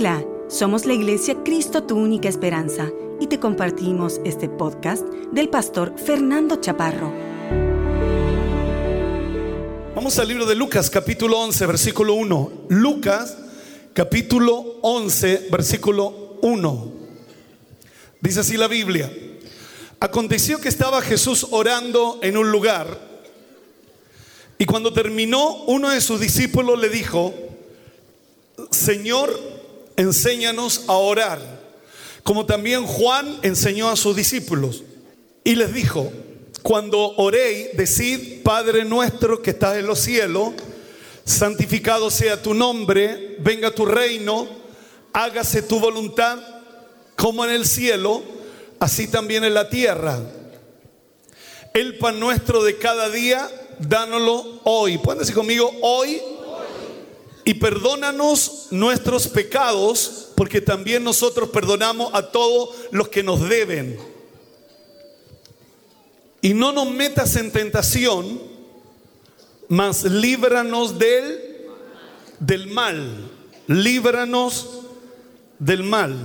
Hola, somos la Iglesia Cristo Tu Única Esperanza y te compartimos este podcast del pastor Fernando Chaparro. Vamos al libro de Lucas capítulo 11 versículo 1. Lucas capítulo 11 versículo 1. Dice así la Biblia. Aconteció que estaba Jesús orando en un lugar y cuando terminó uno de sus discípulos le dijo, Señor, enséñanos a orar, como también Juan enseñó a sus discípulos. Y les dijo, cuando oréis, decid, Padre nuestro que estás en los cielos, santificado sea tu nombre, venga tu reino, hágase tu voluntad como en el cielo, así también en la tierra. El pan nuestro de cada día, dánoslo hoy. Pueden decir conmigo, hoy. Y perdónanos nuestros pecados, porque también nosotros perdonamos a todos los que nos deben. Y no nos metas en tentación, mas líbranos del, del mal. Líbranos del mal.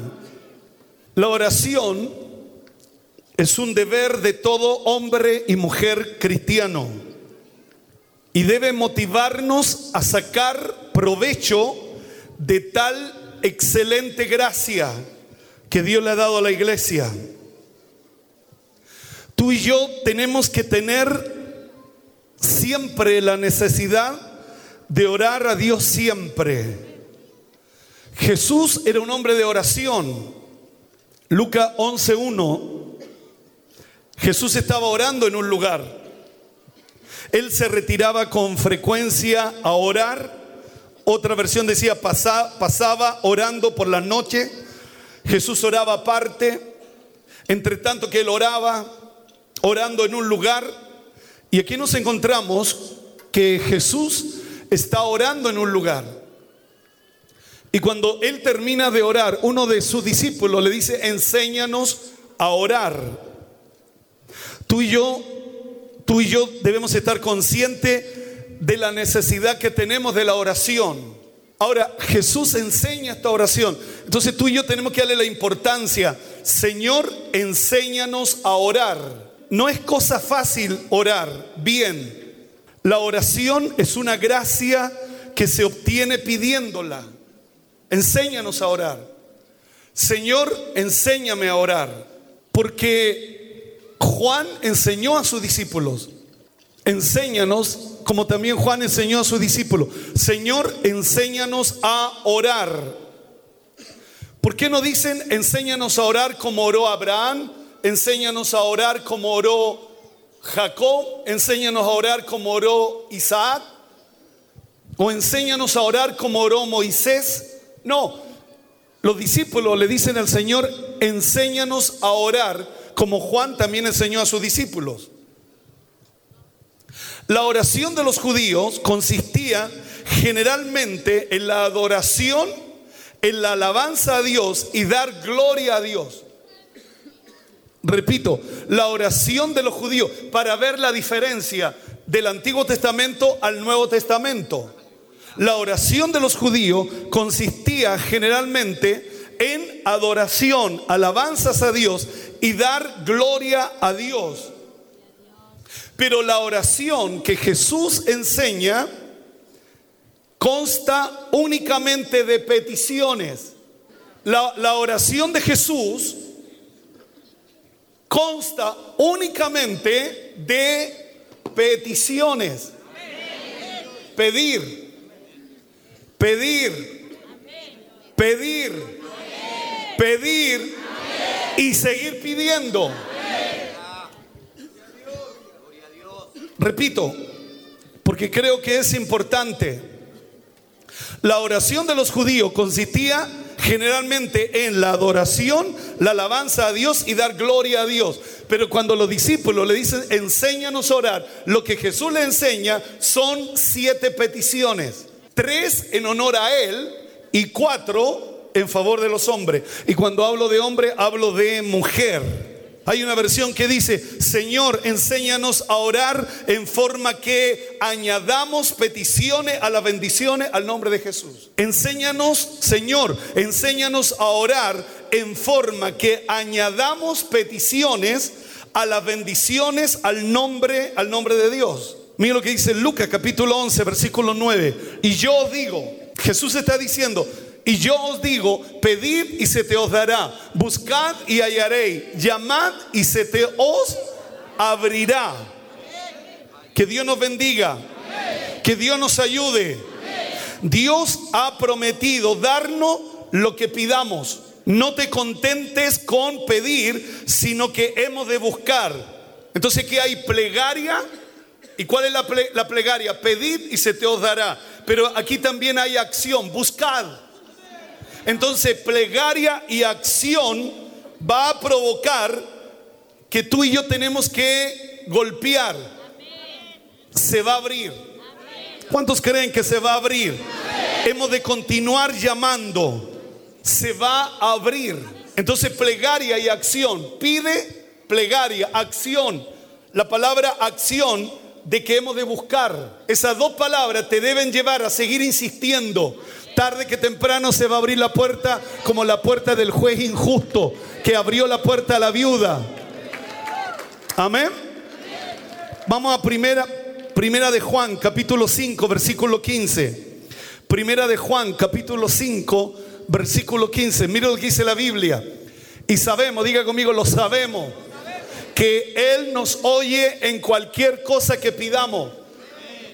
La oración es un deber de todo hombre y mujer cristiano y debe motivarnos a sacar provecho de tal excelente gracia que Dios le ha dado a la iglesia. Tú y yo tenemos que tener siempre la necesidad de orar a Dios siempre. Jesús era un hombre de oración. Lucas 11.1. Jesús estaba orando en un lugar. Él se retiraba con frecuencia a orar. Otra versión decía, pasaba, orando por la noche. Jesús oraba aparte. Entre tanto que él oraba, orando en un lugar. Y aquí nos encontramos que Jesús está orando en un lugar. Y cuando él termina de orar, uno de sus discípulos le dice, enséñanos a orar. Tú y yo, tú y yo debemos estar conscientes de la necesidad que tenemos de la oración. Ahora, Jesús enseña esta oración. Entonces tú y yo tenemos que darle la importancia. Señor, enséñanos a orar. No es cosa fácil orar bien. La oración es una gracia que se obtiene pidiéndola. Enséñanos a orar. Señor, enséñame a orar. Porque Juan enseñó a sus discípulos. Enséñanos, como también Juan enseñó a sus discípulos. Señor, enséñanos a orar. ¿Por qué no dicen enséñanos a orar como oró Abraham? Enséñanos a orar como oró Jacob. Enséñanos a orar como oró Isaac. O enséñanos a orar como oró Moisés. No, los discípulos le dicen al Señor, enséñanos a orar como Juan también enseñó a sus discípulos. La oración de los judíos consistía generalmente en la adoración, en la alabanza a Dios y dar gloria a Dios. Repito, la oración de los judíos para ver la diferencia del Antiguo Testamento al Nuevo Testamento. La oración de los judíos consistía generalmente en adoración, alabanzas a Dios y dar gloria a Dios. Pero la oración que Jesús enseña consta únicamente de peticiones. La, oración de Jesús consta únicamente de peticiones. Pedir pedir, pedir, pedir y seguir pidiendo. Repito, porque creo que es importante. La oración de los judíos consistía generalmente en la adoración, la alabanza a Dios y dar gloria a Dios. Pero cuando los discípulos le dicen, enséñanos a orar, lo que Jesús le enseña son siete peticiones tres en honor a Él y cuatro en favor de los hombres. Y cuando hablo de hombre, hablo de mujer. Hay una versión que dice, Señor, enséñanos a orar en forma que añadamos peticiones a las bendiciones al nombre de Jesús. Enséñanos, Señor, enséñanos a orar en forma que añadamos peticiones a las bendiciones al nombre, al nombre de Dios. Mira lo que dice Lucas capítulo 11, versículo 9. Y yo digo, Jesús está diciendo, y yo os digo, pedid y se te os dará, buscad y hallaréis, llamad y se te os abrirá. Que Dios nos bendiga, que Dios nos ayude. Dios ha prometido darnos lo que pidamos. No te contentes con pedir, sino que hemos de buscar. Entonces, ¿qué hay? Plegaria. ¿Y cuál es la, la plegaria? Pedid y se te os dará. Pero aquí también hay acción. Buscad. Entonces, plegaria y acción va a provocar que tú y yo tenemos que golpear. Se va a abrir. ¿Cuántos creen que se va a abrir? Hemos de continuar llamando. Se va a abrir. Entonces, plegaria y acción. Pide, plegaria, acción. La palabra acción de que hemos de buscar. Esas dos palabras te deben llevar a seguir insistiendo. Tarde que temprano se va a abrir la puerta como la puerta del juez injusto que abrió la puerta a la viuda. Amén. Vamos a primera, primera de Juan, capítulo 5, versículo 15. Primera de Juan, capítulo 5, versículo 15. Mira lo que dice la Biblia. Y sabemos, diga conmigo, lo sabemos, que Él nos oye en cualquier cosa que pidamos.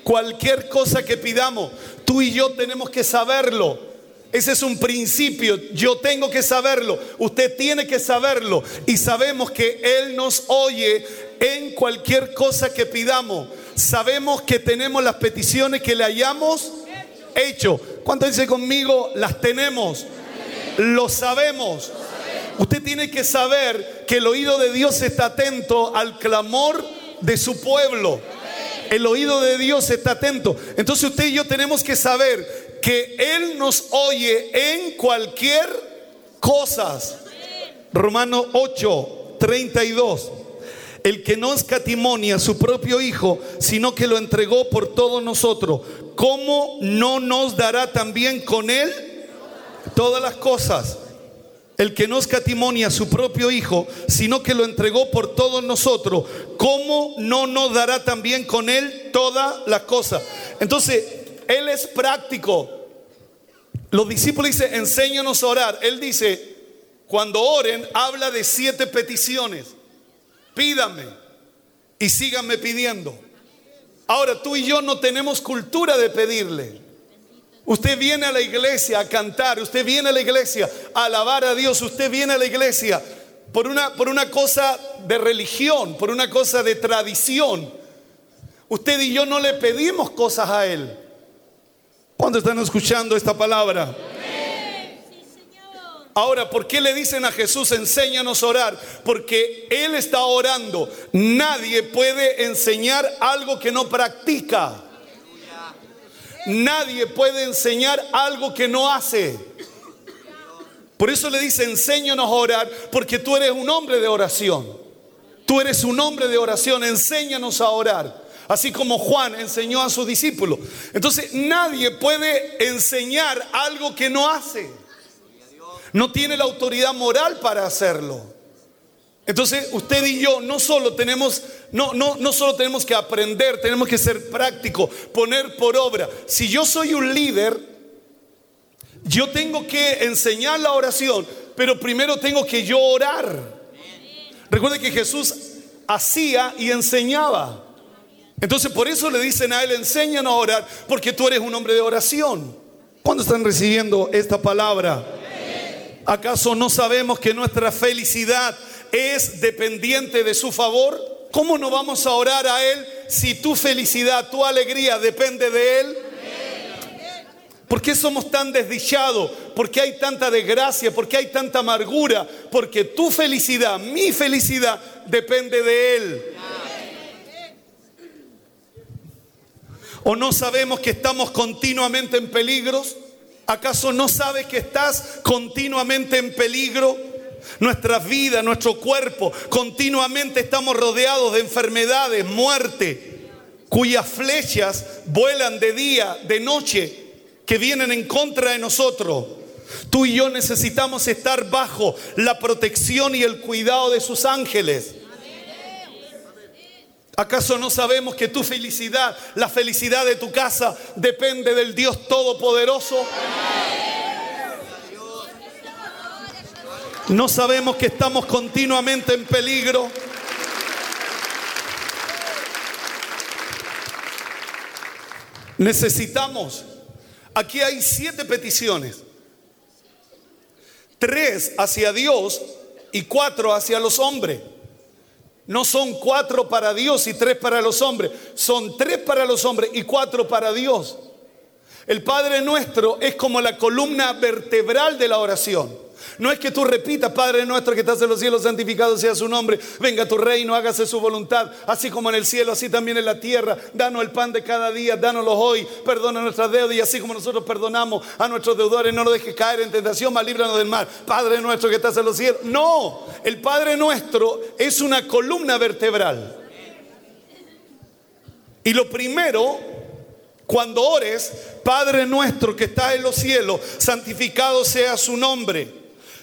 Cualquier cosa que pidamos. Tú y yo tenemos que saberlo. Ese es un principio. Yo tengo que saberlo. Usted tiene que saberlo. Y sabemos que Él nos oye en cualquier cosa que pidamos. Sabemos que tenemos las peticiones que le hayamos hecho. ¿Cuánto dice conmigo? Las tenemos. Lo sabemos. Usted tiene que saber que el oído de Dios está atento al clamor de su pueblo. El oído de Dios está atento. Entonces usted y yo tenemos que saber que Él nos oye en cualquier cosa. Romano 8, 32. El que no escatimonia a su propio Hijo, sino que lo entregó por todos nosotros, ¿cómo no nos dará también con Él todas las cosas? El que no escatimonia a su propio Hijo, sino que lo entregó por todos nosotros, ¿cómo no nos dará también con Él todas las cosas? Entonces, Él es práctico. Los discípulos dicen, enséñanos a orar. Él dice, cuando oren, habla de siete peticiones. Pídame y síganme pidiendo. Ahora, tú y yo no tenemos cultura de pedirle. Usted viene a la iglesia a cantar, usted viene a la iglesia a alabar a Dios, usted viene a la iglesia por una, por una cosa de religión, por una cosa de tradición. Usted y yo no le pedimos cosas a Él. ¿Cuándo están escuchando esta palabra? Ahora, ¿por qué le dicen a Jesús, enséñanos a orar? Porque Él está orando. Nadie puede enseñar algo que no practica. Nadie puede enseñar algo que no hace. Por eso le dice, enséñanos a orar, porque tú eres un hombre de oración. Tú eres un hombre de oración, enséñanos a orar. Así como Juan enseñó a sus discípulos. Entonces nadie puede enseñar algo que no hace. No tiene la autoridad moral para hacerlo. Entonces, usted y yo no solo tenemos no no no solo tenemos que aprender, tenemos que ser prácticos, poner por obra. Si yo soy un líder, yo tengo que enseñar la oración, pero primero tengo que yo orar. Recuerde que Jesús hacía y enseñaba. Entonces, por eso le dicen a él, enséñanos a orar, porque tú eres un hombre de oración. ¿Cuándo están recibiendo esta palabra? ¿Acaso no sabemos que nuestra felicidad es dependiente de su favor? ¿Cómo no vamos a orar a Él si tu felicidad, tu alegría depende de Él? ¿Por qué somos tan desdichados? ¿Por qué hay tanta desgracia? ¿Por qué hay tanta amargura? Porque tu felicidad, mi felicidad, depende de Él. ¿O no sabemos que estamos continuamente en peligros? ¿Acaso no sabes que estás continuamente en peligro? Nuestra vida, nuestro cuerpo. Continuamente estamos rodeados de enfermedades, muerte, cuyas flechas vuelan de día, de noche, que vienen en contra de nosotros. Tú y yo necesitamos estar bajo la protección y el cuidado de sus ángeles. ¿Acaso no sabemos que tu felicidad, la felicidad de tu casa, depende del Dios Todopoderoso? No sabemos que estamos continuamente en peligro. Necesitamos, aquí hay siete peticiones, tres hacia Dios y cuatro hacia los hombres. No son cuatro para Dios y tres para los hombres, son tres para los hombres y cuatro para Dios. El Padre nuestro es como la columna vertebral de la oración. No es que tú repitas, Padre nuestro que estás en los cielos, santificado sea su nombre, venga tu reino, hágase su voluntad, así como en el cielo, así también en la tierra. Danos el pan de cada día, dánoslo hoy, perdona nuestras deudas y así como nosotros perdonamos a nuestros deudores, no nos dejes caer en tentación, mas líbranos del mal. Padre nuestro que estás en los cielos. No, el Padre nuestro es una columna vertebral. Y lo primero cuando ores, Padre nuestro que está en los cielos, santificado sea su nombre.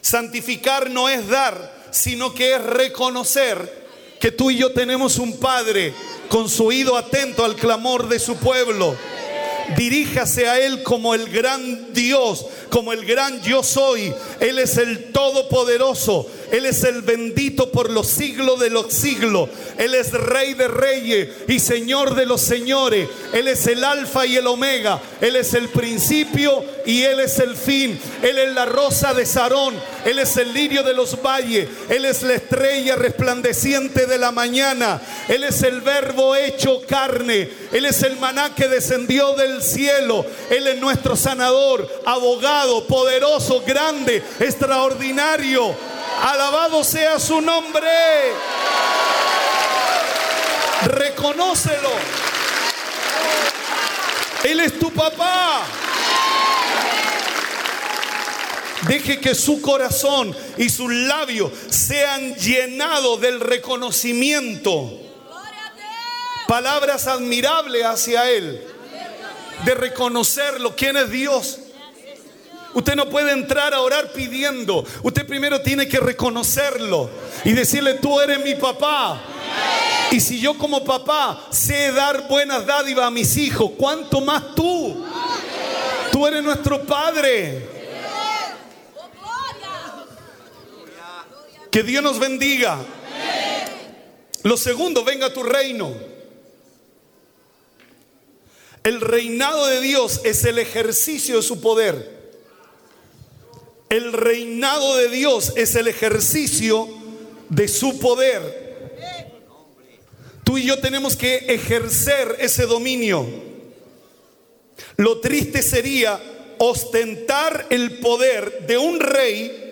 Santificar no es dar, sino que es reconocer que tú y yo tenemos un Padre con su oído atento al clamor de su pueblo. Diríjase a Él como el gran Dios, como el gran yo soy. Él es el todopoderoso. Él es el bendito por los siglos de los siglos. Él es rey de reyes y señor de los señores. Él es el alfa y el omega. Él es el principio y Él es el fin. Él es la rosa de Sarón. Él es el lirio de los valles. Él es la estrella resplandeciente de la mañana. Él es el verbo hecho carne. Él es el maná que descendió del cielo. Él es nuestro sanador, abogado, poderoso, grande, extraordinario. Alabado sea su nombre. Reconócelo. Él es tu papá. Deje que su corazón y sus labios sean llenados del reconocimiento. Palabras admirables hacia Él. De reconocerlo, quién es Dios. Usted no puede entrar a orar pidiendo. Usted primero tiene que reconocerlo y decirle, tú eres mi papá. Y si yo como papá sé dar buenas dádivas a mis hijos, ¿cuánto más tú? Tú eres nuestro Padre. Que Dios nos bendiga. Lo segundo, venga tu reino. El reinado de Dios es el ejercicio de su poder. El reinado de Dios es el ejercicio de su poder. Tú y yo tenemos que ejercer ese dominio. Lo triste sería ostentar el poder de un rey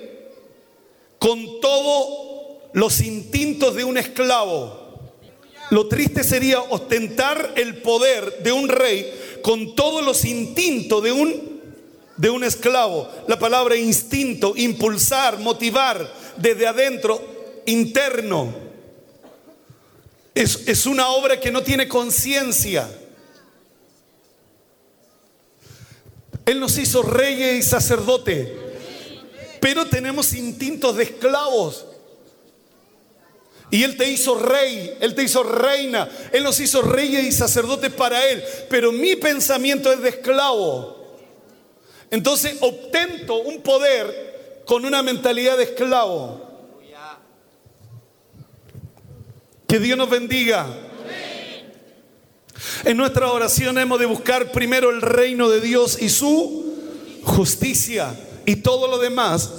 con todos los instintos de un esclavo. Lo triste sería ostentar el poder de un rey con todos los instintos de un de un esclavo. La palabra instinto, impulsar, motivar desde adentro, interno. Es, es una obra que no tiene conciencia. Él nos hizo reyes y sacerdote, pero tenemos instintos de esclavos. Y Él te hizo rey, Él te hizo reina, Él nos hizo reyes y sacerdotes para Él, pero mi pensamiento es de esclavo. Entonces obtento un poder con una mentalidad de esclavo. Que Dios nos bendiga. En nuestra oración hemos de buscar primero el reino de Dios y su justicia. Y todo lo demás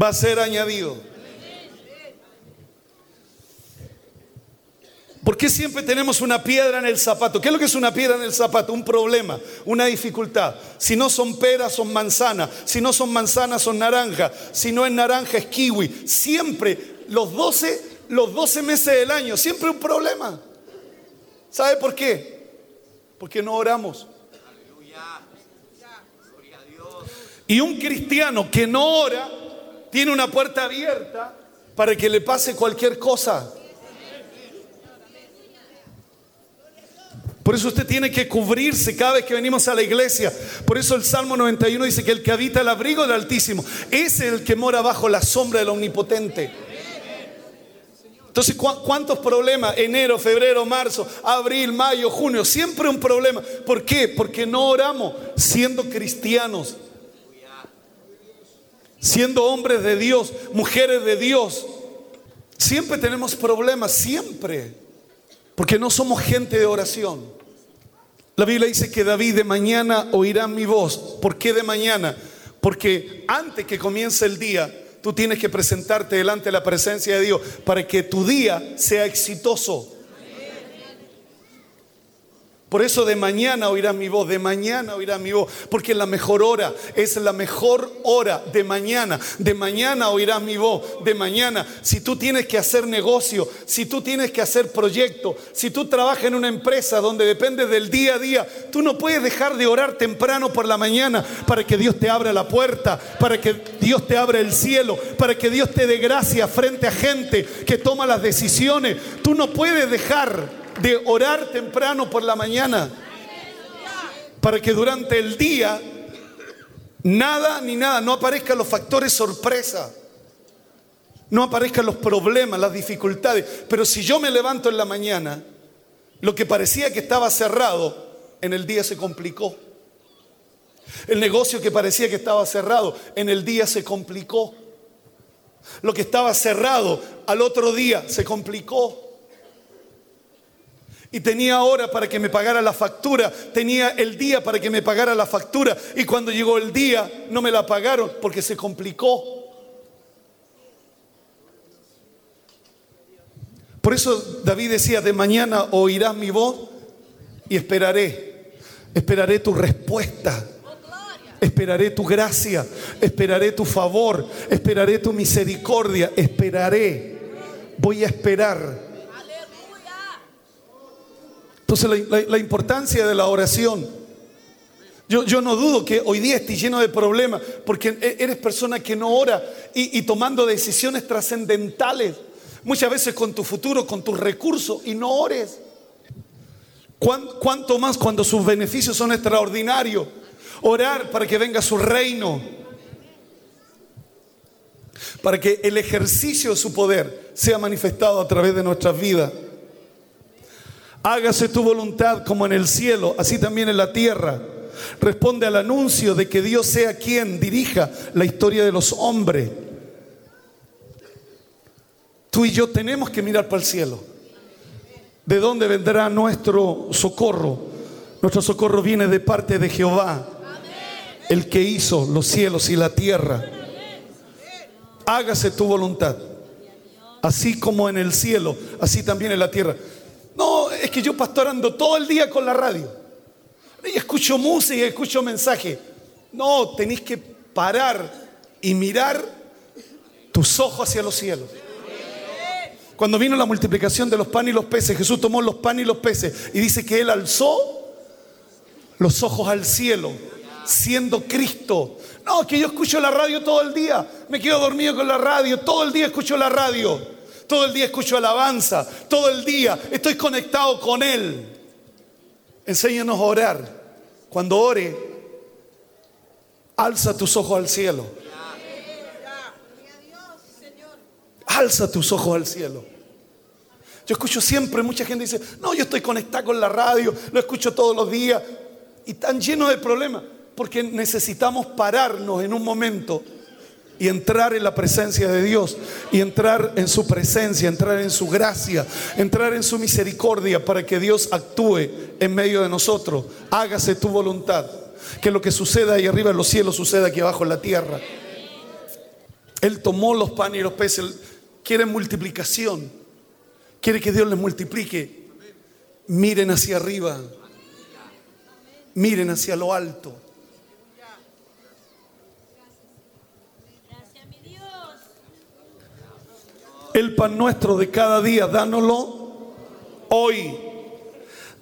va a ser añadido. ¿Por qué siempre tenemos una piedra en el zapato? ¿Qué es lo que es una piedra en el zapato? Un problema, una dificultad. Si no son peras, son manzanas. Si no son manzanas, son naranjas. Si no es naranja, es kiwi. Siempre, los 12, los 12 meses del año, siempre un problema. ¿Sabe por qué? Porque no oramos. Y un cristiano que no ora tiene una puerta abierta para que le pase cualquier cosa. Por eso usted tiene que cubrirse cada vez que venimos a la iglesia. Por eso el Salmo 91 dice que el que habita el abrigo del Altísimo es el que mora bajo la sombra del Omnipotente. Entonces, ¿cuántos problemas? Enero, febrero, marzo, abril, mayo, junio, siempre un problema. ¿Por qué? Porque no oramos siendo cristianos, siendo hombres de Dios, mujeres de Dios. Siempre tenemos problemas, siempre, porque no somos gente de oración. La Biblia dice que David de mañana oirá mi voz. ¿Por qué de mañana? Porque antes que comience el día, tú tienes que presentarte delante de la presencia de Dios para que tu día sea exitoso. Por eso de mañana oirás mi voz, de mañana oirás mi voz, porque la mejor hora es la mejor hora de mañana. De mañana oirás mi voz, de mañana. Si tú tienes que hacer negocio, si tú tienes que hacer proyecto, si tú trabajas en una empresa donde depende del día a día, tú no puedes dejar de orar temprano por la mañana para que Dios te abra la puerta, para que Dios te abra el cielo, para que Dios te dé gracia frente a gente que toma las decisiones. Tú no puedes dejar de orar temprano por la mañana para que durante el día nada ni nada, no aparezcan los factores sorpresa, no aparezcan los problemas, las dificultades. Pero si yo me levanto en la mañana, lo que parecía que estaba cerrado, en el día se complicó. El negocio que parecía que estaba cerrado, en el día se complicó. Lo que estaba cerrado, al otro día se complicó. Y tenía hora para que me pagara la factura, tenía el día para que me pagara la factura. Y cuando llegó el día no me la pagaron porque se complicó. Por eso David decía, de mañana oirás mi voz y esperaré. Esperaré tu respuesta. Esperaré tu gracia, esperaré tu favor, esperaré tu misericordia, esperaré. Voy a esperar entonces la, importancia de la oración. Yo, no dudo que hoy día estés lleno de problemas porque e, eres persona que no ora y, tomando decisiones trascendentales, muchas veces con tu futuro, con tus recursos y no ores. ¿Cuánto más cuando sus beneficios son extraordinarios? Orar para que venga su reino, para que el ejercicio de su poder sea manifestado a través de nuestras vidas. Hágase tu voluntad como en el cielo, así también en la tierra. Responde al anuncio de que Dios sea quien dirija la historia de los hombres. Tú y yo tenemos que mirar para el cielo. ¿De dónde vendrá nuestro socorro? Nuestro socorro viene de parte de Jehová, el que hizo los cielos y la tierra. Hágase tu voluntad, así como en el cielo, así también en la tierra. Es que yo pastorando todo el día con la radio. Y escucho música escucho mensaje. No, tenéis que parar y mirar tus ojos hacia los cielos. Cuando vino la multiplicación de los panes y los peces, Jesús tomó los panes y los peces y dice que Él alzó los ojos al cielo, siendo Cristo. No, que yo escucho la radio todo el día, me quedo dormido con la radio, todo el día escucho la radio. Todo el día escucho alabanza, todo el día estoy conectado con Él. Enséñanos a orar. Cuando ore, alza tus ojos al cielo. Alza tus ojos al cielo. Yo escucho siempre, mucha gente dice, no, yo estoy conectado con la radio, lo escucho todos los días. Y tan lleno de problemas, porque necesitamos pararnos en un momento y entrar en la presencia de Dios y entrar en su presencia, entrar en su gracia, entrar en su misericordia para que Dios actúe en medio de nosotros. Hágase tu voluntad. Que lo que suceda ahí arriba en los cielos suceda aquí abajo en la tierra. Él tomó los panes y los peces. Quiere multiplicación. Quiere que Dios les multiplique. Miren hacia arriba. Miren hacia lo alto. El pan nuestro de cada día, dánoslo hoy.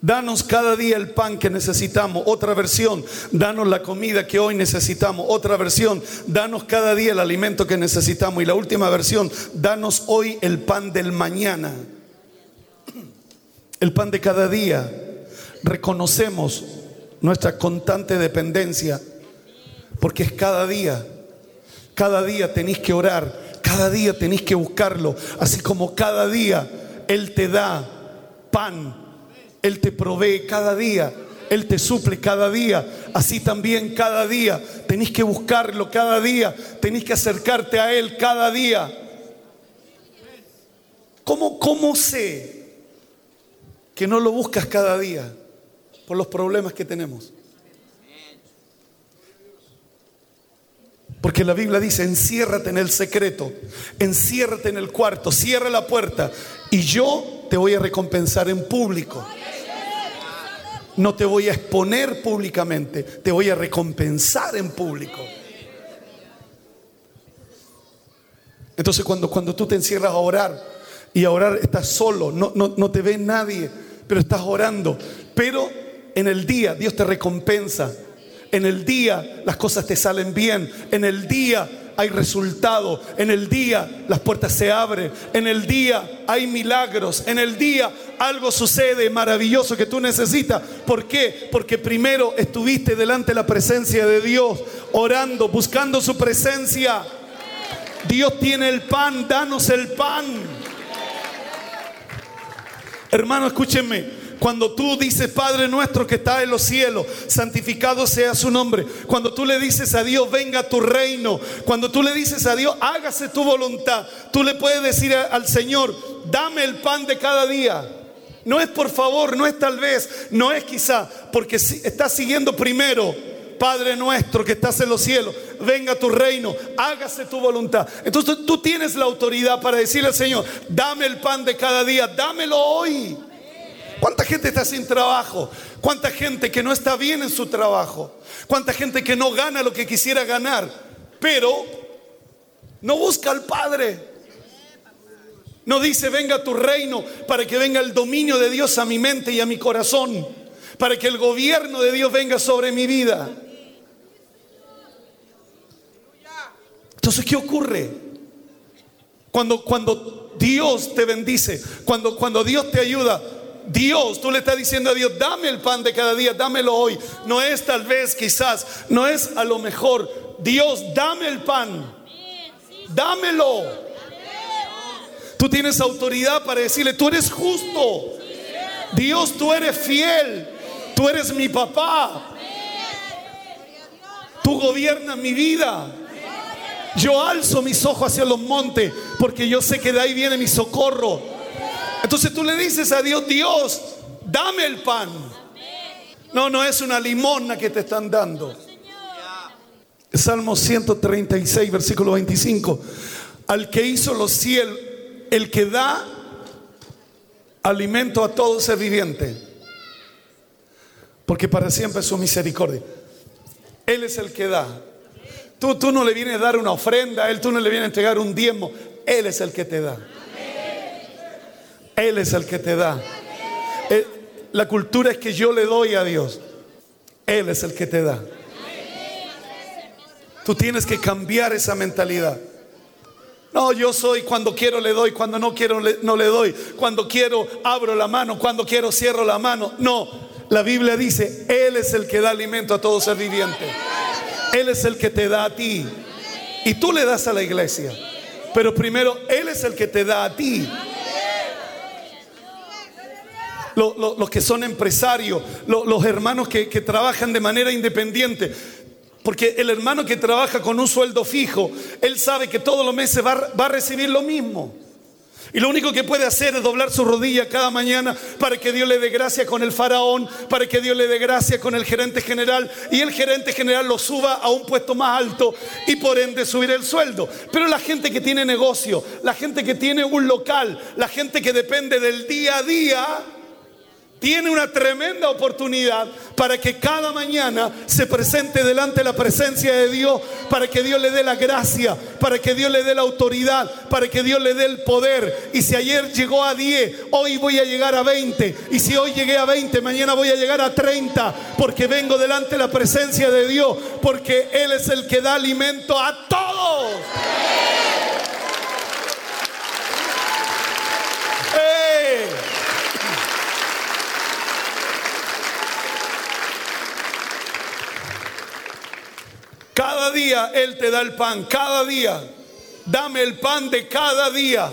Danos cada día el pan que necesitamos. Otra versión, danos la comida que hoy necesitamos. Otra versión, danos cada día el alimento que necesitamos. Y la última versión, danos hoy el pan del mañana. El pan de cada día. Reconocemos nuestra constante dependencia porque es cada día. Cada día tenéis que orar, cada día tenéis que buscarlo, así como cada día Él te da pan, Él te provee cada día. Él te suple cada día. Así también cada día. Tenéis que buscarlo cada día. Tenéis que acercarte a Él cada día. ¿Cómo, ¿Cómo sé que no lo buscas cada día? Por los problemas que tenemos. Porque la Biblia dice, enciérrate en el secreto, enciérrate en el cuarto, cierra la puerta y yo te voy a recompensar en público. No te voy a exponer públicamente, te voy a recompensar en público. Entonces cuando, cuando tú te encierras a orar y a orar estás solo, no, no, no te ve nadie, pero estás orando. Pero en el día Dios te recompensa en el día las cosas te salen bien. En el día hay resultado. En el día las puertas se abren. En el día hay milagros. En el día algo sucede maravilloso que tú necesitas. ¿Por qué? Porque primero estuviste delante de la presencia de Dios, orando, buscando su presencia. Dios tiene el pan, danos el pan. Hermano, escúchenme. Cuando tú dices, Padre nuestro que está en los cielos, santificado sea su nombre. Cuando tú le dices a Dios, venga tu reino. Cuando tú le dices a Dios, hágase tu voluntad. Tú le puedes decir al Señor, dame el pan de cada día. No es por favor, no es tal vez, no es quizá, porque estás siguiendo primero. Padre nuestro que estás en los cielos, venga tu reino, hágase tu voluntad. Entonces tú tienes la autoridad para decirle al Señor, dame el pan de cada día, dámelo hoy. ¿Cuánta gente está sin trabajo? ¿Cuánta gente que no está bien en su trabajo? ¿Cuánta gente que no gana lo que quisiera ganar? Pero no busca al Padre. No dice, venga tu reino para que venga el dominio de Dios a mi mente y a mi corazón. Para que el gobierno de Dios venga sobre mi vida. Entonces, ¿qué ocurre? Cuando, cuando Dios te bendice, cuando, cuando Dios te ayuda, Dios, tú le estás diciendo a Dios, dame el pan de cada día, dámelo hoy. No es tal vez, quizás, no es a lo mejor. Dios, dame el pan. Dámelo. Tú tienes autoridad para decirle, tú eres justo. Dios, tú eres fiel. Tú eres mi papá. Tú gobiernas mi vida. Yo alzo mis ojos hacia los montes porque yo sé que de ahí viene mi socorro. Entonces tú le dices a Dios, Dios, dame el pan. No, no es una limosna que te están dando. Salmo 136, versículo 25. Al que hizo los cielos, el que da alimento a todo ser viviente. Porque para siempre es su misericordia. Él es el que da. Tú, tú no le vienes a dar una ofrenda a Él, tú no le vienes a entregar un diezmo. Él es el que te da. Él es el que te da. Eh, la cultura es que yo le doy a Dios. Él es el que te da. Tú tienes que cambiar esa mentalidad. No, yo soy cuando quiero le doy, cuando no quiero no le doy, cuando quiero abro la mano, cuando quiero cierro la mano. No, la Biblia dice, Él es el que da alimento a todo ser viviente. Él es el que te da a ti. Y tú le das a la iglesia. Pero primero, Él es el que te da a ti los, que son empresarios, los, hermanos que, trabajan de manera independiente. Porque el hermano que trabaja con un sueldo fijo, él sabe que todos los meses va, va a recibir lo mismo. Y lo único que puede hacer es doblar su rodilla cada mañana para que Dios le dé gracia con el faraón, para que Dios le dé gracia con el gerente general y el gerente general lo suba a un puesto más alto y por ende subir el sueldo. Pero la gente que tiene negocio, la gente que tiene un local, la gente que depende del día a día, tiene una tremenda oportunidad para que cada mañana se presente delante de la presencia de Dios, para que Dios le dé la gracia, para que Dios le dé la autoridad, para que Dios le dé el poder. Y si ayer llegó a 10, hoy voy a llegar a 20. Y si hoy llegué a 20, mañana voy a llegar a 30, porque vengo delante de la presencia de Dios, porque Él es el que da alimento a todos. Cada día Él te da el pan, cada día. Dame el pan de cada día.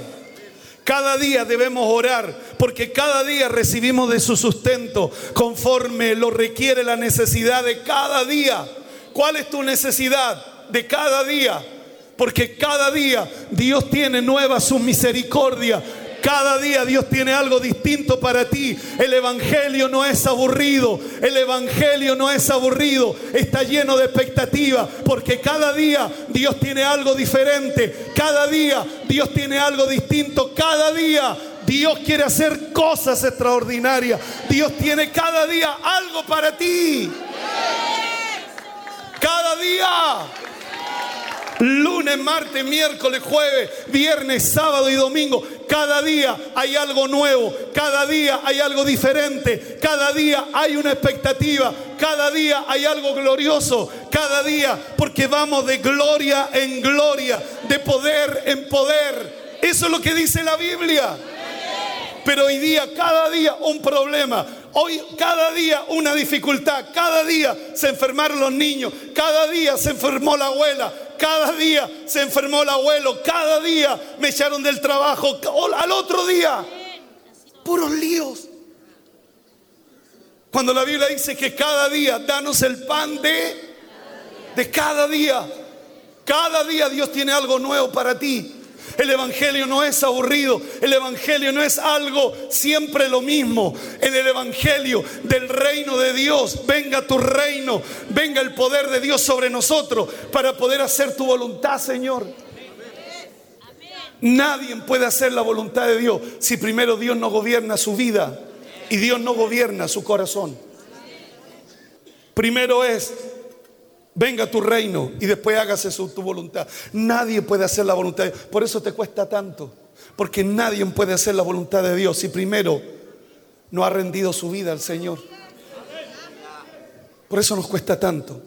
Cada día debemos orar porque cada día recibimos de su sustento conforme lo requiere la necesidad de cada día. ¿Cuál es tu necesidad de cada día? Porque cada día Dios tiene nueva su misericordia cada día Dios tiene algo distinto para ti. El Evangelio no es aburrido. El Evangelio no es aburrido. Está lleno de expectativa. Porque cada día Dios tiene algo diferente. Cada día Dios tiene algo distinto. Cada día Dios quiere hacer cosas extraordinarias. Dios tiene cada día algo para ti. Cada día. Lunes, martes, miércoles, jueves, viernes, sábado y domingo. Cada día hay algo nuevo, cada día hay algo diferente, cada día hay una expectativa, cada día hay algo glorioso, cada día porque vamos de gloria en gloria, de poder en poder. Eso es lo que dice la Biblia. Pero hoy día, cada día un problema. Hoy, cada día una dificultad. Cada día se enfermaron los niños. Cada día se enfermó la abuela. Cada día se enfermó el abuelo. Cada día me echaron del trabajo. Al otro día, puros líos. Cuando la Biblia dice que cada día danos el pan de, de cada día. Cada día Dios tiene algo nuevo para ti. El Evangelio no es aburrido, el Evangelio no es algo siempre lo mismo. En el Evangelio del reino de Dios, venga tu reino, venga el poder de Dios sobre nosotros para poder hacer tu voluntad, Señor. Nadie puede hacer la voluntad de Dios si primero Dios no gobierna su vida y Dios no gobierna su corazón. Primero es venga tu reino y después hágase su, tu voluntad. Nadie puede hacer la voluntad. Por eso te cuesta tanto. Porque nadie puede hacer la voluntad de Dios si primero no ha rendido su vida al Señor. Por eso nos cuesta tanto.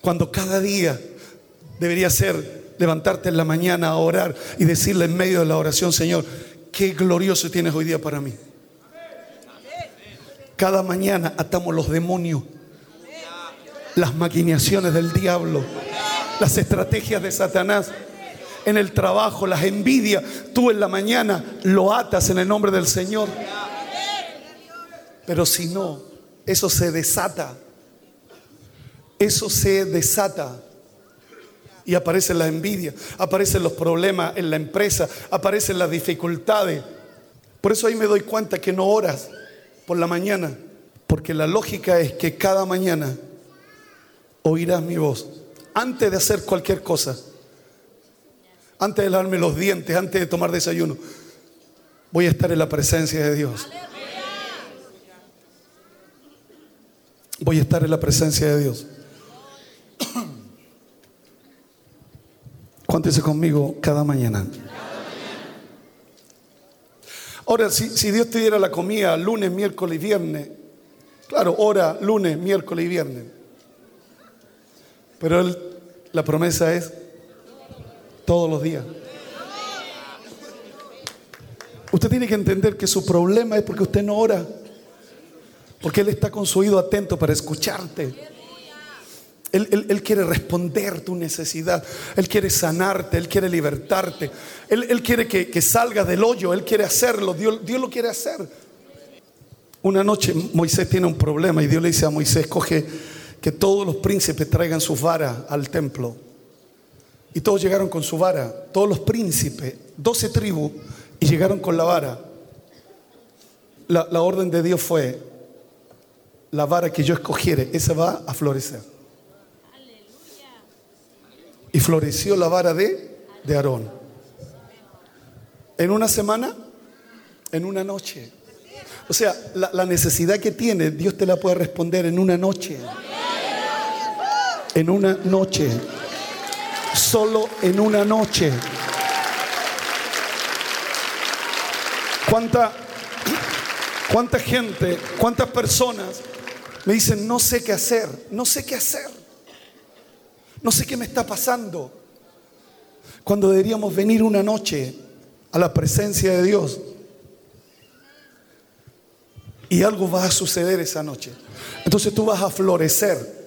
Cuando cada día debería ser levantarte en la mañana a orar y decirle en medio de la oración, Señor, qué glorioso tienes hoy día para mí. Cada mañana atamos los demonios las maquinaciones del diablo, las estrategias de Satanás en el trabajo, las envidias. Tú en la mañana lo atas en el nombre del Señor. Pero si no, eso se desata. Eso se desata. Y aparece la envidia, aparecen los problemas en la empresa, aparecen las dificultades. Por eso ahí me doy cuenta que no oras por la mañana, porque la lógica es que cada mañana oirás mi voz. Antes de hacer cualquier cosa, antes de lavarme los dientes, antes de tomar desayuno, voy a estar en la presencia de Dios. Voy a estar en la presencia de Dios. Cuéntese conmigo cada mañana. Ahora, si, si, Dios te diera la comida lunes, miércoles y viernes, claro, hora lunes, miércoles y viernes. Pero la promesa es todos los días. Usted tiene que entender que su problema es porque usted no ora. Porque Él está con su oído atento para escucharte. Él, quiere responder tu necesidad. Él quiere sanarte. Él quiere libertarte. Él, quiere que, que del hoyo. Él quiere hacerlo. Dios, Dios lo quiere hacer. Una noche Moisés tiene un problema y Dios le dice a Moisés, coge que todos los príncipes traigan sus varas al templo. Y todos llegaron con su vara, todos los príncipes, doce tribus, y llegaron con la vara. La, la, orden de Dios fue, la vara que yo escogiere, esa va a florecer. Y floreció la vara de, de Aarón. En una semana, en una noche. O sea, la, la necesidad que tiene, Dios te la puede responder en una noche. En una noche. Solo en una noche. ¿Cuánta, cuánta gente, cuántas personas me dicen, no sé qué hacer, no sé qué hacer, no sé qué me está pasando? Cuando deberíamos venir una noche a la presencia de Dios y algo va a suceder esa noche. Entonces tú vas a florecer.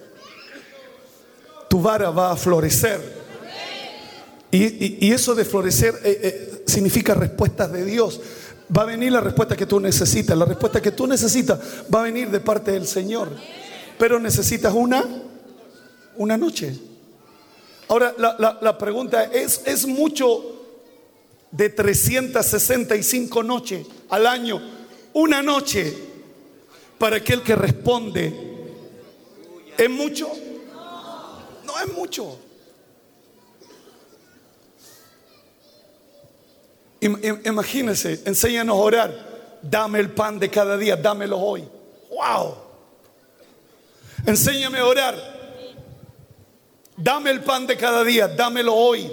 Tu vara va a florecer. Y, y- eso de florecer eh, eh, significa respuestas de Dios. Va a venir la respuesta que tú necesitas. La respuesta que tú necesitas va a venir de parte del Señor. Pero necesitas una, una noche. Ahora, la, la- la pregunta es, ¿es mucho de 365 noches al año? Una noche para aquel que responde. ¿Es mucho? No es mucho. Im- im- Imagínense, enséñanos a orar. Dame el pan de cada día, dámelo hoy. ¡Wow! Enséñame a orar. Dame el pan de cada día, dámelo hoy.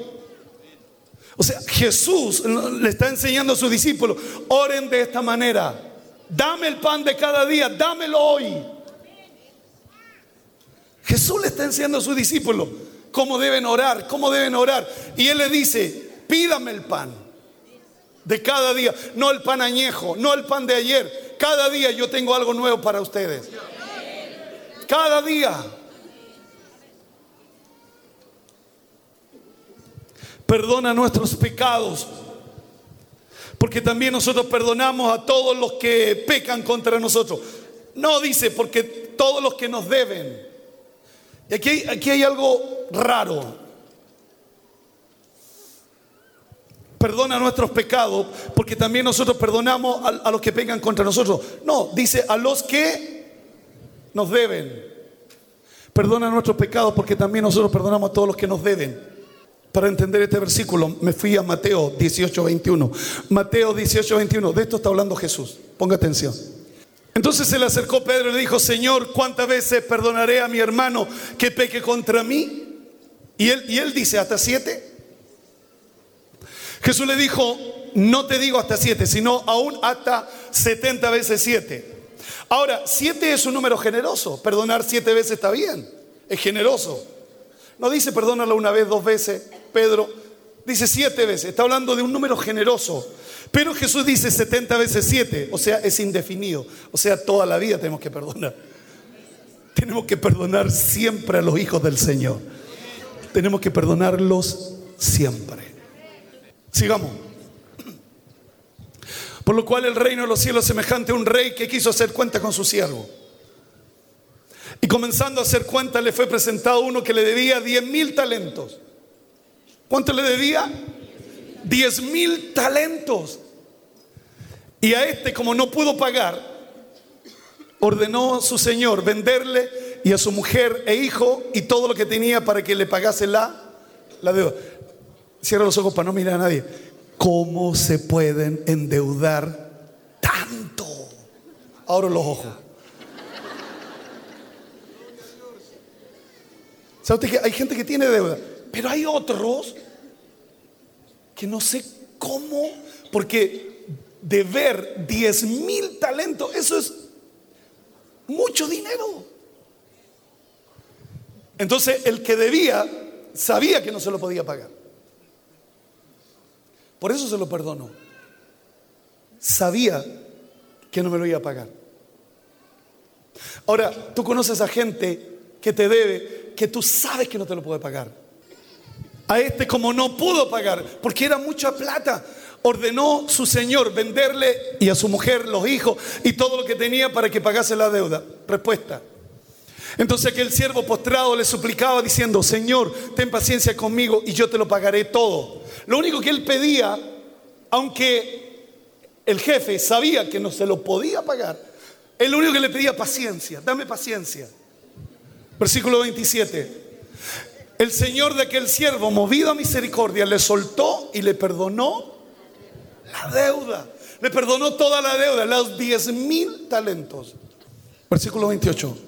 O sea, Jesús le está enseñando a sus discípulos, oren de esta manera. Dame el pan de cada día, dámelo hoy. Jesús le está enseñando a sus discípulos cómo deben orar, cómo deben orar. Y Él le dice, pídame el pan de cada día, no el pan añejo, no el pan de ayer. Cada día yo tengo algo nuevo para ustedes. Cada día. Perdona nuestros pecados. Porque también nosotros perdonamos a todos los que pecan contra nosotros. No dice porque todos los que nos deben. Y aquí, aquí hay algo raro. Perdona nuestros pecados porque también nosotros perdonamos a, a los que pecan contra nosotros. No, dice a los que nos deben. Perdona nuestros pecados porque también nosotros perdonamos a todos los que nos deben. Para entender este versículo, me fui a Mateo 18, 21. Mateo 18, 21. De esto está hablando Jesús. Ponga atención. Entonces se le acercó Pedro y le dijo, Señor, ¿cuántas veces perdonaré a mi hermano que peque contra mí? Y él, y él dice, ¿hasta siete? Jesús le dijo, no te digo hasta siete, sino aún hasta 70 veces siete. Ahora, siete es un número generoso. Perdonar siete veces está bien. Es generoso. No dice perdónalo una vez, dos veces, Pedro. Dice siete veces. Está hablando de un número generoso. Pero Jesús dice 70 veces siete. O sea, es indefinido. O sea, toda la vida tenemos que perdonar. Tenemos que perdonar siempre a los hijos del Señor. Tenemos que perdonarlos siempre. Sigamos. Por lo cual el reino de los cielos es semejante a un rey que quiso hacer cuenta con su siervo. Y comenzando a hacer cuenta le fue presentado uno que le debía 10 mil talentos. ¿Cuánto le debía? 10 mil talentos. Y a este, como no pudo pagar, ordenó su señor venderle y a su mujer e hijo y todo lo que tenía para que le pagase la, la deuda. Cierra los ojos para no mirar a nadie. ¿Cómo se pueden endeudar tanto? Abro los ojos. ¿Sabe usted que hay gente que tiene deuda? Pero hay otros que no sé cómo, porque deber 10 mil talentos, eso es mucho dinero. Entonces el que debía sabía que no se lo podía pagar. Por eso se lo perdonó. Sabía que no me lo iba a pagar. Ahora, tú conoces a gente que te debe, que tú sabes que no te lo puede pagar. A este como no pudo pagar, porque era mucha plata, ordenó su señor venderle y a su mujer los hijos y todo lo que tenía para que pagase la deuda. Respuesta. Entonces aquel siervo postrado le suplicaba diciendo, Señor, ten paciencia conmigo y yo te lo pagaré todo. Lo único que él pedía, aunque el jefe sabía que no se lo podía pagar, él lo único que le pedía paciencia, dame paciencia. Versículo 27. El Señor de aquel siervo, movido a misericordia, le soltó y le perdonó la deuda. Le perdonó toda la deuda, los 10 mil talentos. Versículo 28.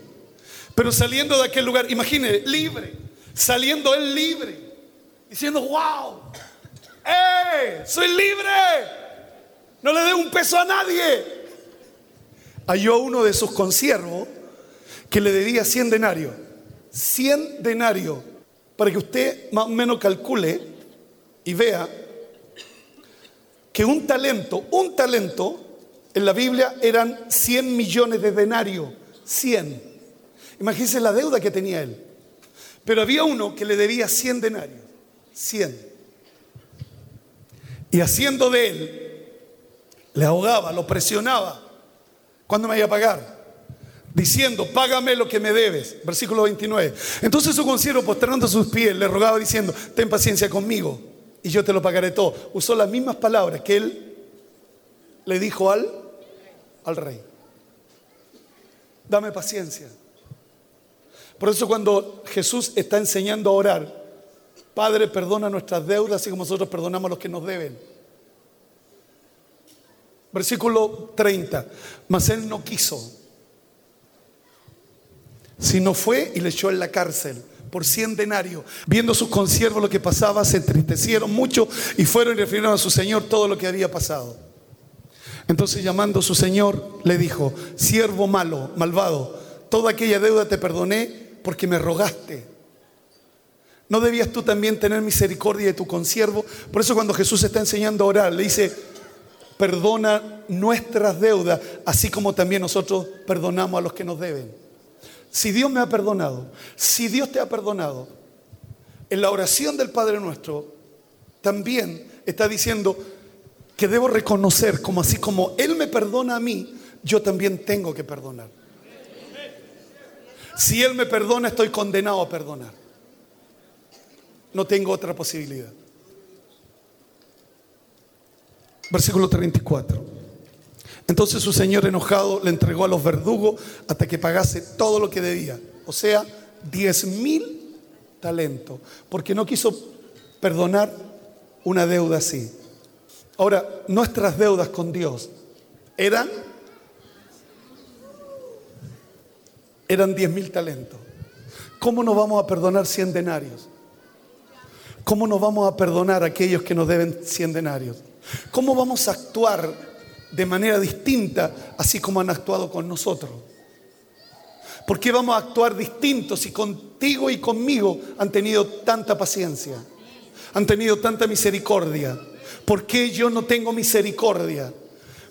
Pero saliendo de aquel lugar, imagine, libre, saliendo él libre, diciendo, wow, ¡eh! ¡Soy libre! No le dé un peso a nadie. Halló a uno de sus consiervos que le debía 100 denarios. 100 denarios. Para que usted más o menos calcule y vea que un talento, un talento en la Biblia eran 100 millones de denarios. 100. Imagínense la deuda que tenía él. Pero había uno que le debía 100 denarios. 100. Y haciendo de él, le ahogaba, lo presionaba. ¿Cuándo me iba a pagar? Diciendo, págame lo que me debes. Versículo 29. Entonces su consiervo, postrando sus pies, le rogaba diciendo, ten paciencia conmigo y yo te lo pagaré todo. Usó las mismas palabras que él le dijo al, al rey. Dame paciencia. Por eso cuando Jesús está enseñando a orar, Padre, perdona nuestras deudas así como nosotros perdonamos a los que nos deben. Versículo 30. Mas él no quiso, sino fue y le echó en la cárcel por cien denarios. Viendo sus consiervos lo que pasaba, se entristecieron mucho y fueron y refirieron a su señor todo lo que había pasado. Entonces llamando a su señor, le dijo, siervo malo, malvado, toda aquella deuda te perdoné porque me rogaste. ¿No debías tú también tener misericordia de tu consiervo? Por eso cuando Jesús está enseñando a orar, le dice, perdona nuestras deudas, así como también nosotros perdonamos a los que nos deben. Si Dios me ha perdonado, si Dios te ha perdonado, en la oración del Padre nuestro, también está diciendo que debo reconocer como así como Él me perdona a mí, yo también tengo que perdonar. Si Él me perdona, estoy condenado a perdonar. No tengo otra posibilidad. Versículo 34. Entonces su señor enojado le entregó a los verdugos hasta que pagase todo lo que debía. O sea, 10 mil talentos. Porque no quiso perdonar una deuda así. Ahora, nuestras deudas con Dios eran eran 10 mil talentos. ¿Cómo nos vamos a perdonar 100 denarios? ¿Cómo nos vamos a perdonar a aquellos que nos deben 100 denarios? ¿Cómo vamos a actuar de manera distinta así como han actuado con nosotros? ¿Por qué vamos a actuar distintos si contigo y conmigo han tenido tanta paciencia? Han tenido tanta misericordia. ¿Por qué yo no tengo misericordia?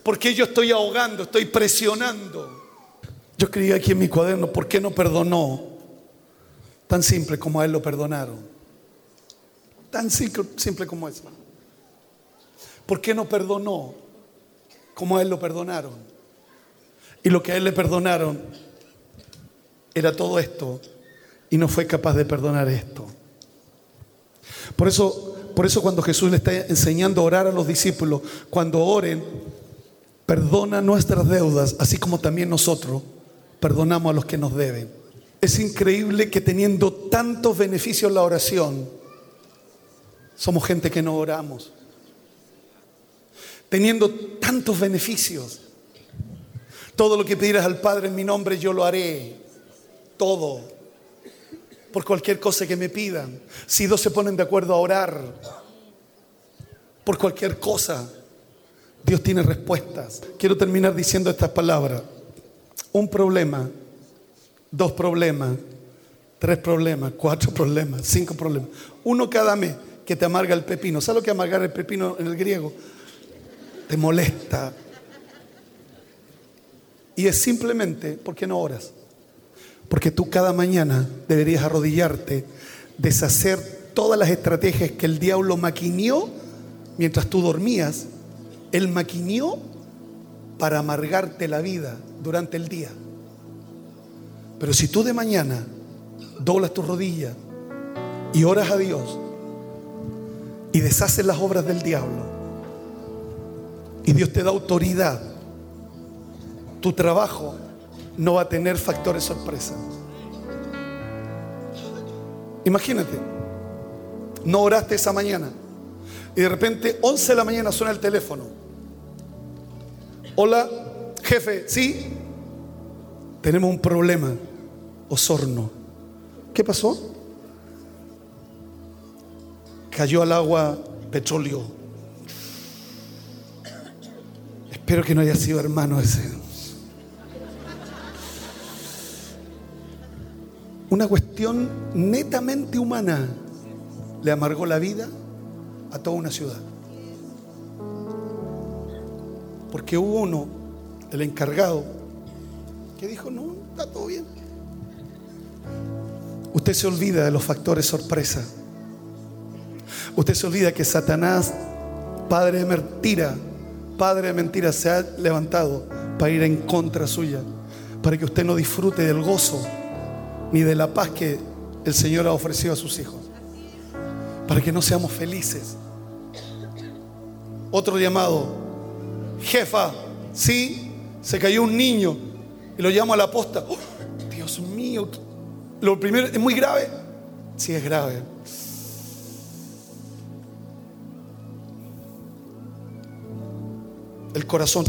¿Por qué yo estoy ahogando, estoy presionando? Yo escribí aquí en mi cuaderno, ¿por qué no perdonó? Tan simple como a él lo perdonaron. Tan simple como eso. ¿Por qué no perdonó como a él lo perdonaron? Y lo que a él le perdonaron era todo esto y no fue capaz de perdonar esto. Por eso, por eso cuando Jesús le está enseñando a orar a los discípulos, cuando oren, perdona nuestras deudas, así como también nosotros perdonamos a los que nos deben. Es increíble que teniendo tantos beneficios la oración, somos gente que no oramos. Teniendo tantos beneficios, todo lo que pidieras al Padre en mi nombre yo lo haré. Todo. Por cualquier cosa que me pidan. Si dos se ponen de acuerdo a orar por cualquier cosa, Dios tiene respuestas. Quiero terminar diciendo estas palabras un problema, dos problemas, tres problemas, cuatro problemas, cinco problemas. Uno cada mes que te amarga el pepino. ¿Sabes lo que amargar el pepino en el griego? Te molesta. Y es simplemente porque no oras. Porque tú cada mañana deberías arrodillarte, deshacer todas las estrategias que el diablo maquinió mientras tú dormías. Él maquinió para amargarte la vida durante el día. Pero si tú de mañana doblas tus rodillas y oras a Dios y deshaces las obras del diablo y Dios te da autoridad, tu trabajo no va a tener factores sorpresa. Imagínate, no oraste esa mañana y de repente 11 de la mañana suena el teléfono Hola, jefe, ¿sí? Tenemos un problema. Osorno. ¿Qué pasó? Cayó al agua petróleo. Espero que no haya sido hermano ese. Una cuestión netamente humana le amargó la vida a toda una ciudad. Porque hubo uno, el encargado, que dijo, no, está todo bien. Usted se olvida de los factores sorpresa. Usted se olvida que Satanás, padre de mentira, padre de mentira, se ha levantado para ir en contra suya, para que usted no disfrute del gozo ni de la paz que el Señor ha ofrecido a sus hijos, para que no seamos felices. Otro llamado, jefa, sí, se cayó un niño y lo llamo a la posta. ¡Oh, Dios mío, lo primero, ¿es muy grave? Sí, es grave. El corazón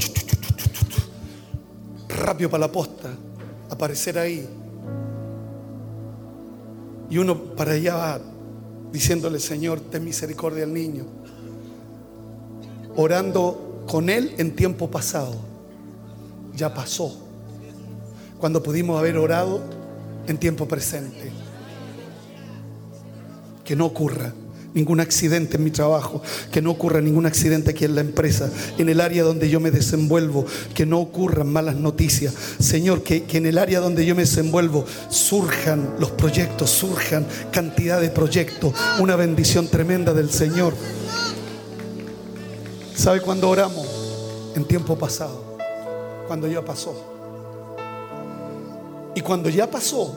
rápido para la posta, aparecer ahí. Y uno para allá va diciéndole, Señor, ten misericordia al niño. Orando con él en tiempo pasado. Ya pasó. Cuando pudimos haber orado en tiempo presente. Que no ocurra ningún accidente en mi trabajo, que no ocurra ningún accidente aquí en la empresa, en el área donde yo me desenvuelvo, que no ocurran malas noticias. Señor, que, que, en el área donde yo me desenvuelvo surjan los proyectos, surjan cantidad de proyectos, una bendición tremenda del Señor. ¿Sabe cuándo oramos? En tiempo pasado, cuando ya pasó. Y cuando ya pasó,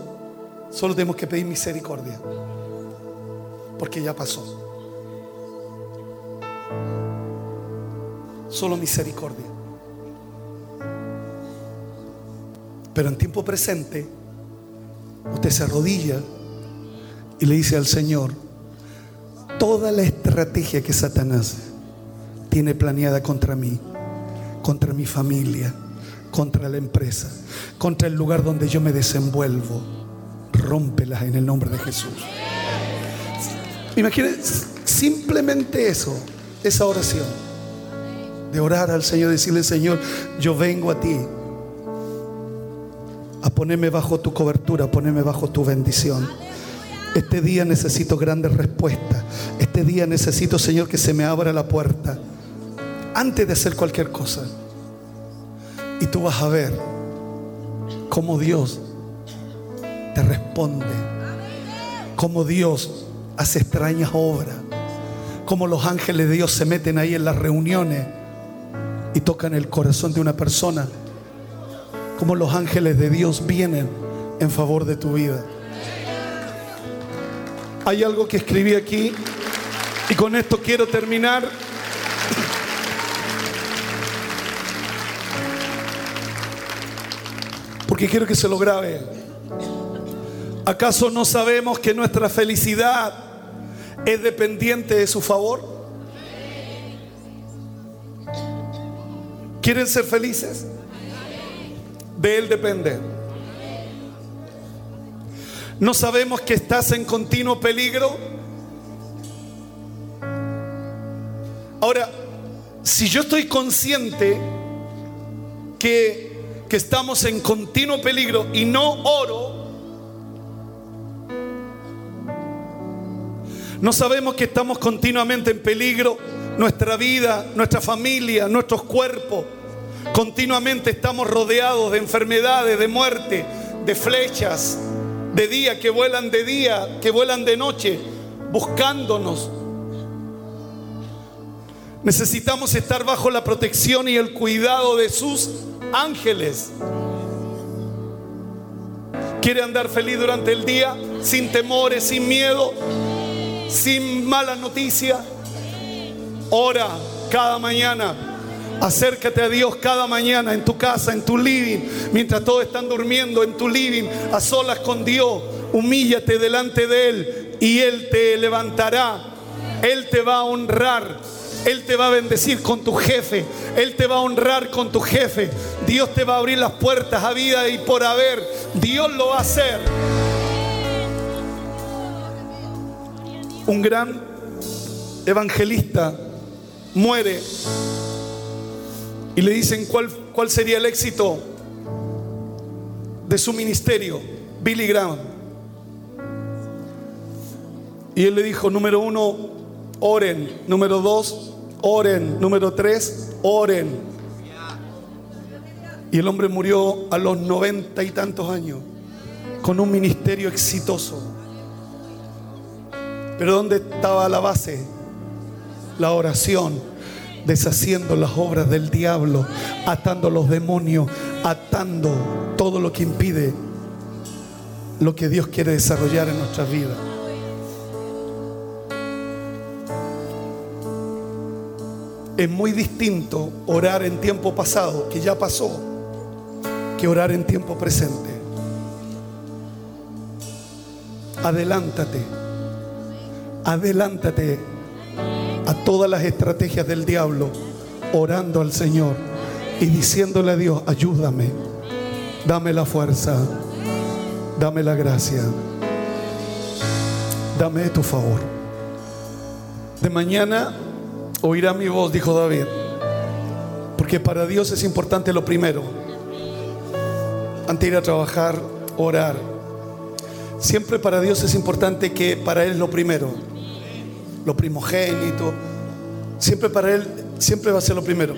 solo tenemos que pedir misericordia porque ya pasó. Solo misericordia. Pero en tiempo presente, usted se arrodilla y le dice al Señor, toda la estrategia que Satanás tiene planeada contra mí, contra mi familia, contra la empresa, contra el lugar donde yo me desenvuelvo, rómpelas en el nombre de Jesús. Imagínense simplemente eso, esa oración. De orar al Señor, decirle, Señor, yo vengo a ti a ponerme bajo tu cobertura, a ponerme bajo tu bendición. Este día necesito grandes respuestas. Este día necesito, Señor, que se me abra la puerta antes de hacer cualquier cosa. Y tú vas a ver cómo Dios te responde, cómo Dios hace extrañas obras. Como los ángeles de Dios se meten ahí en las reuniones y tocan el corazón de una persona. Como los ángeles de Dios vienen en favor de tu vida. Hay algo que escribí aquí y con esto quiero terminar. Porque quiero que se lo grabe. ¿Acaso no sabemos que nuestra felicidad es dependiente de su favor? ¿Quieren ser felices? De Él depende. ¿No sabemos que estás en continuo peligro? Ahora, si yo estoy consciente que, que estamos en continuo peligro y no oro, No sabemos que estamos continuamente en peligro, nuestra vida, nuestra familia, nuestros cuerpos. Continuamente estamos rodeados de enfermedades, de muerte, de flechas, de día que vuelan de día, que vuelan de noche, buscándonos. Necesitamos estar bajo la protección y el cuidado de sus ángeles. ¿Quiere andar feliz durante el día, sin temores, sin miedo? Sin mala noticia. Ora cada mañana. Acércate a Dios cada mañana en tu casa, en tu living, mientras todos están durmiendo en tu living, a solas con Dios. Humíllate delante de Él y Él te levantará. Él te va a honrar. Él te va a bendecir con tu jefe. Él te va a honrar con tu jefe. Dios te va a abrir las puertas a vida y por haber. Dios lo va a hacer. Un gran evangelista muere y le dicen cuál, cuál sería el éxito de su ministerio, Billy Graham. Y él le dijo, número uno, oren. Número dos, oren. Número tres, oren. Y el hombre murió a los noventa y tantos años con un ministerio exitoso. Pero ¿dónde estaba la base? La oración, deshaciendo las obras del diablo, atando los demonios, atando todo lo que impide lo que Dios quiere desarrollar en nuestras vidas. Es muy distinto orar en tiempo pasado, que ya pasó, que orar en tiempo presente. Adelántate, adelántate a todas las estrategias del diablo, orando al Señor y diciéndole a Dios, ayúdame, dame la fuerza, dame la gracia, dame tu favor. De mañana oirá mi voz, dijo David, porque para Dios es importante lo primero, antes de ir a trabajar, orar. Siempre para Dios es importante que para Él es lo primero, lo primogénito, siempre para Él, siempre va a ser lo primero.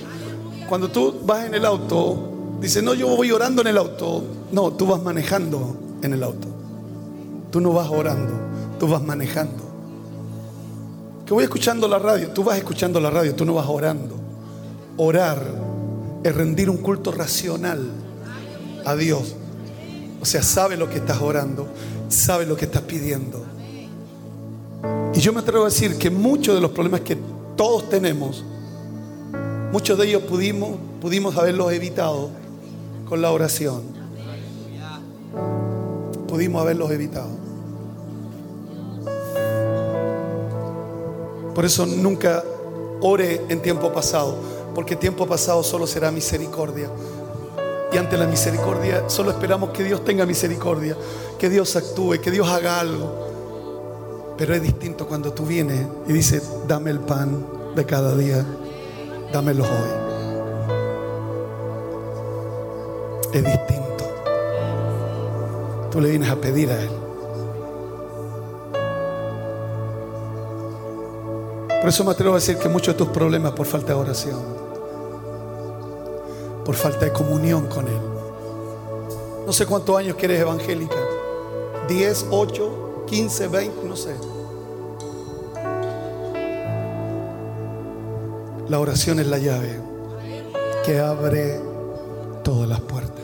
Cuando tú vas en el auto, dice, no, yo voy orando en el auto. No, tú vas manejando en el auto. Tú no vas orando, tú vas manejando. Que voy escuchando la radio, tú vas escuchando la radio, tú no vas orando. Orar es rendir un culto racional a Dios. O sea, sabe lo que estás orando, sabe lo que estás pidiendo. Y yo me atrevo a decir que muchos de los problemas que todos tenemos, muchos de ellos pudimos, pudimos haberlos evitado con la oración. Pudimos haberlos evitado. Por eso nunca ore en tiempo pasado, porque tiempo pasado solo será misericordia. Y ante la misericordia solo esperamos que Dios tenga misericordia, que Dios actúe, que Dios haga algo. Pero es distinto cuando tú vienes y dices, dame el pan de cada día, dámelo hoy. Es distinto. Tú le vienes a pedir a Él. Por eso me atrevo a decir que muchos de tus problemas por falta de oración, por falta de comunión con Él. No sé cuántos años que eres evangélica. 10, 8, 15, 20, no sé. La oración es la llave que abre todas las puertas.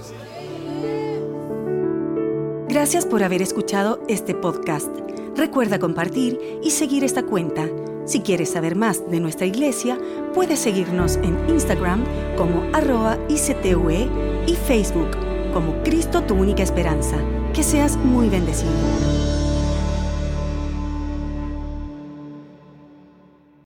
Gracias por haber escuchado este podcast. Recuerda compartir y seguir esta cuenta. Si quieres saber más de nuestra iglesia, puedes seguirnos en Instagram como arroba ICTUE y Facebook como Cristo tu única esperanza. Que seas muy bendecido.